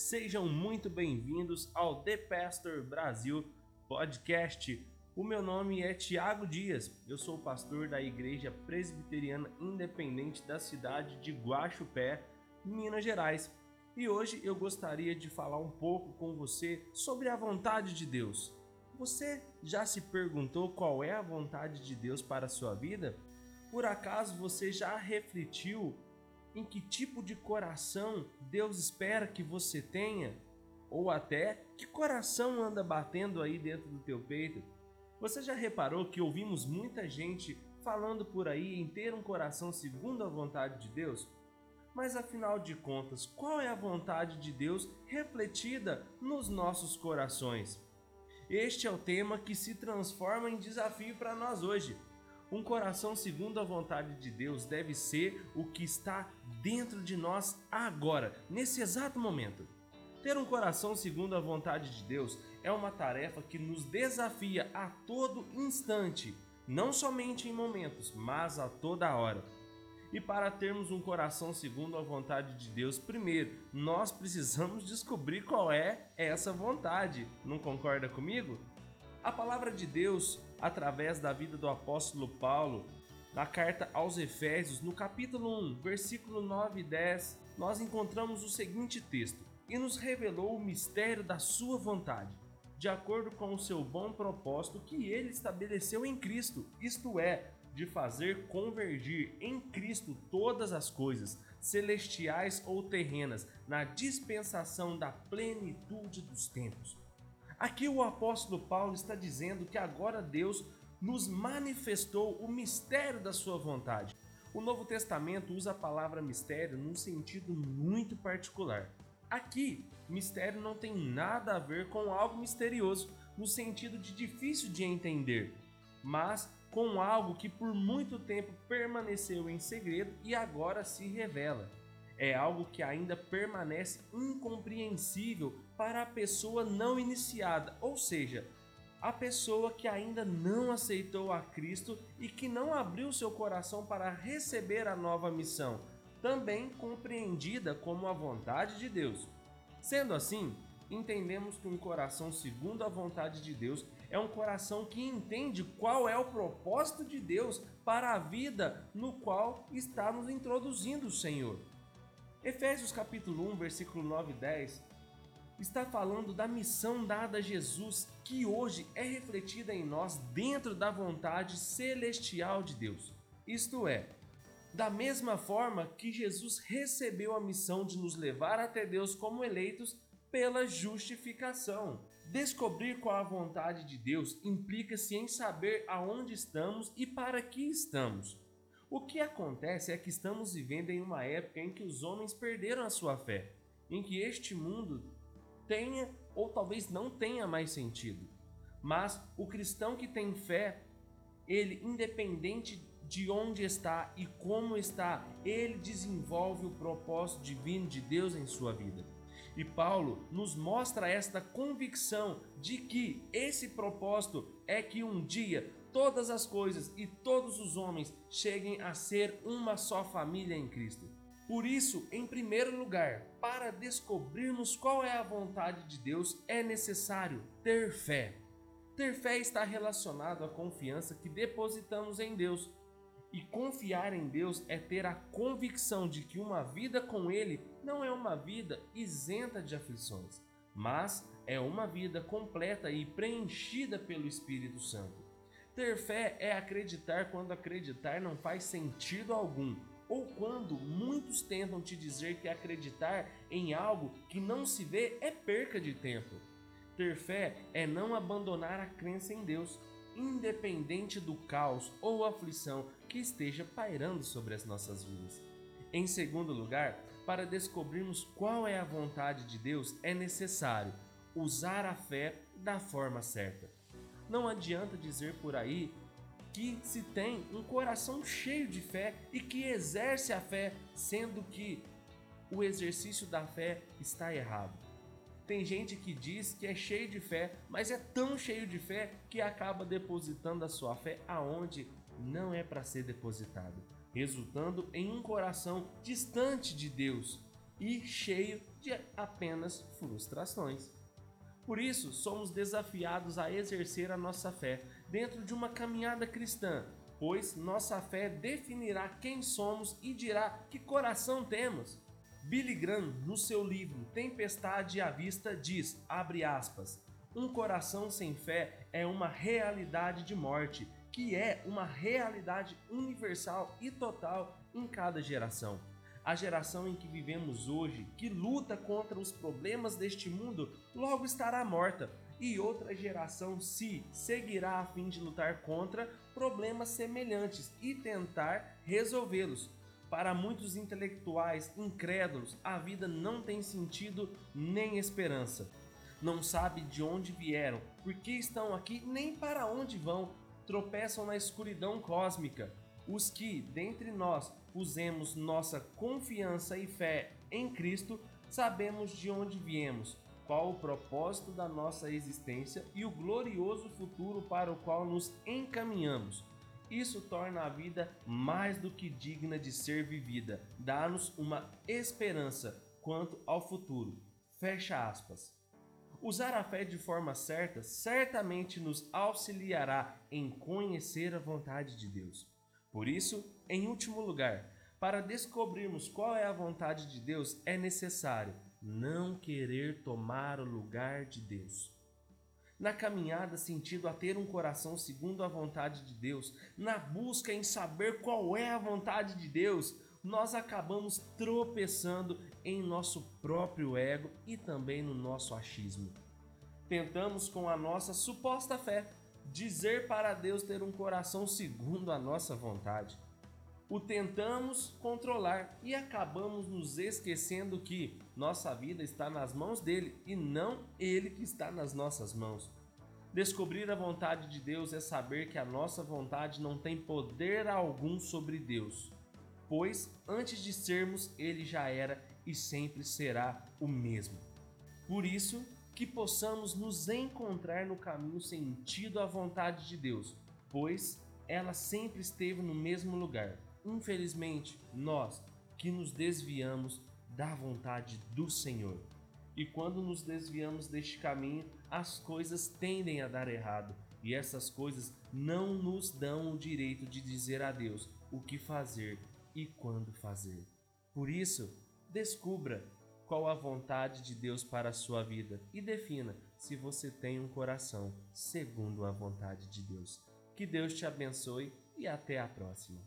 sejam muito bem-vindos ao The Pastor Brasil Podcast. O meu nome é Tiago Dias, eu sou pastor da Igreja Presbiteriana Independente da cidade de Guaxupé, Minas Gerais. E hoje eu gostaria de falar um pouco com você sobre a vontade de Deus. Você já se perguntou qual é a vontade de Deus para a sua vida? Por acaso você já refletiu em que tipo de coração Deus espera que você tenha? Ou até que coração anda batendo aí dentro do teu peito? Você já reparou que ouvimos muita gente falando por aí em ter um coração segundo a vontade de Deus? Mas afinal de contas, qual é a vontade de Deus refletida nos nossos corações? Este é o tema que se transforma em desafio para nós hoje. Um coração segundo a vontade de Deus deve ser o que está dentro de nós agora, nesse exato momento. Ter um coração segundo a vontade de Deus é uma tarefa que nos desafia a todo instante, não somente em momentos, mas a toda hora. E para termos um coração segundo a vontade de Deus, primeiro, nós precisamos descobrir qual é essa vontade. Não concorda comigo? A palavra de Deus, através da vida do apóstolo Paulo, na carta aos Efésios, no capítulo 1, versículo 9 e 10, nós encontramos o seguinte texto: E nos revelou o mistério da Sua vontade, de acordo com o seu bom propósito que ele estabeleceu em Cristo, isto é, de fazer convergir em Cristo todas as coisas, celestiais ou terrenas, na dispensação da plenitude dos tempos Aqui o apóstolo Paulo está dizendo que agora Deus nos manifestou o mistério da sua vontade. O Novo Testamento usa a palavra mistério num sentido muito particular. Aqui, mistério não tem nada a ver com algo misterioso, no sentido de difícil de entender, mas com algo que por muito tempo permaneceu em segredo e agora se revela é algo que ainda permanece incompreensível para a pessoa não iniciada, ou seja, a pessoa que ainda não aceitou a Cristo e que não abriu seu coração para receber a nova missão, também compreendida como a vontade de Deus. Sendo assim, entendemos que um coração segundo a vontade de Deus é um coração que entende qual é o propósito de Deus para a vida no qual está nos introduzindo o Senhor. Efésios capítulo 1, versículo 9 e 10 está falando da missão dada a Jesus, que hoje é refletida em nós dentro da vontade celestial de Deus. Isto é, da mesma forma que Jesus recebeu a missão de nos levar até Deus como eleitos pela justificação. Descobrir qual a vontade de Deus implica-se em saber aonde estamos e para que estamos. O que acontece é que estamos vivendo em uma época em que os homens perderam a sua fé, em que este mundo tenha ou talvez não tenha mais sentido. Mas o cristão que tem fé, ele independente de onde está e como está, ele desenvolve o propósito divino de Deus em sua vida. E Paulo nos mostra esta convicção de que esse propósito é que um dia todas as coisas e todos os homens cheguem a ser uma só família em Cristo. Por isso, em primeiro lugar, para descobrirmos qual é a vontade de Deus, é necessário ter fé. Ter fé está relacionado à confiança que depositamos em Deus. E confiar em Deus é ter a convicção de que uma vida com Ele não é uma vida isenta de aflições, mas é uma vida completa e preenchida pelo Espírito Santo. Ter fé é acreditar quando acreditar não faz sentido algum, ou quando muitos tentam te dizer que acreditar em algo que não se vê é perca de tempo. Ter fé é não abandonar a crença em Deus, independente do caos ou aflição que esteja pairando sobre as nossas vidas. Em segundo lugar, para descobrirmos qual é a vontade de Deus, é necessário usar a fé da forma certa. Não adianta dizer por aí que se tem um coração cheio de fé e que exerce a fé, sendo que o exercício da fé está errado. Tem gente que diz que é cheio de fé, mas é tão cheio de fé que acaba depositando a sua fé aonde não é para ser depositado, resultando em um coração distante de Deus. e cheio de apenas frustrações. Por isso, somos desafiados a exercer a nossa fé dentro de uma caminhada cristã, pois nossa fé definirá quem somos e dirá que coração temos. Billy Graham, no seu livro Tempestade à Vista, diz, aspas, um coração sem fé é uma realidade de morte, que é uma realidade universal e total em cada geração. A geração em que vivemos hoje, que luta contra os problemas deste mundo, logo estará morta, e outra geração se seguirá a fim de lutar contra problemas semelhantes e tentar resolvê-los. Para muitos intelectuais incrédulos, a vida não tem sentido nem esperança. Não sabe de onde vieram, por que estão aqui, nem para onde vão. Tropeçam na escuridão cósmica. Os que, dentre nós, pusemos nossa confiança e fé em Cristo, sabemos de onde viemos, qual o propósito da nossa existência e o glorioso futuro para o qual nos encaminhamos. Isso torna a vida mais do que digna de ser vivida, dá-nos uma esperança quanto ao futuro. Fecha aspas. Usar a fé de forma certa certamente nos auxiliará em conhecer a vontade de Deus. Por isso, em último lugar, para descobrirmos qual é a vontade de Deus, é necessário não querer tomar o lugar de Deus. Na caminhada sentido a ter um coração segundo a vontade de Deus, na busca em saber qual é a vontade de Deus, nós acabamos tropeçando em nosso próprio ego e também no nosso achismo. Tentamos com a nossa suposta fé dizer para Deus ter um coração segundo a nossa vontade. O tentamos controlar e acabamos nos esquecendo que nossa vida está nas mãos dele e não ele que está nas nossas mãos. Descobrir a vontade de Deus é saber que a nossa vontade não tem poder algum sobre Deus, pois antes de sermos, ele já era e sempre será o mesmo. Por isso, que possamos nos encontrar no caminho sentido à vontade de Deus, pois ela sempre esteve no mesmo lugar. Infelizmente, nós que nos desviamos da vontade do Senhor. E quando nos desviamos deste caminho, as coisas tendem a dar errado, e essas coisas não nos dão o direito de dizer a Deus o que fazer e quando fazer. Por isso, descubra qual a vontade de Deus para a sua vida e defina se você tem um coração segundo a vontade de Deus. Que Deus te abençoe e até a próxima.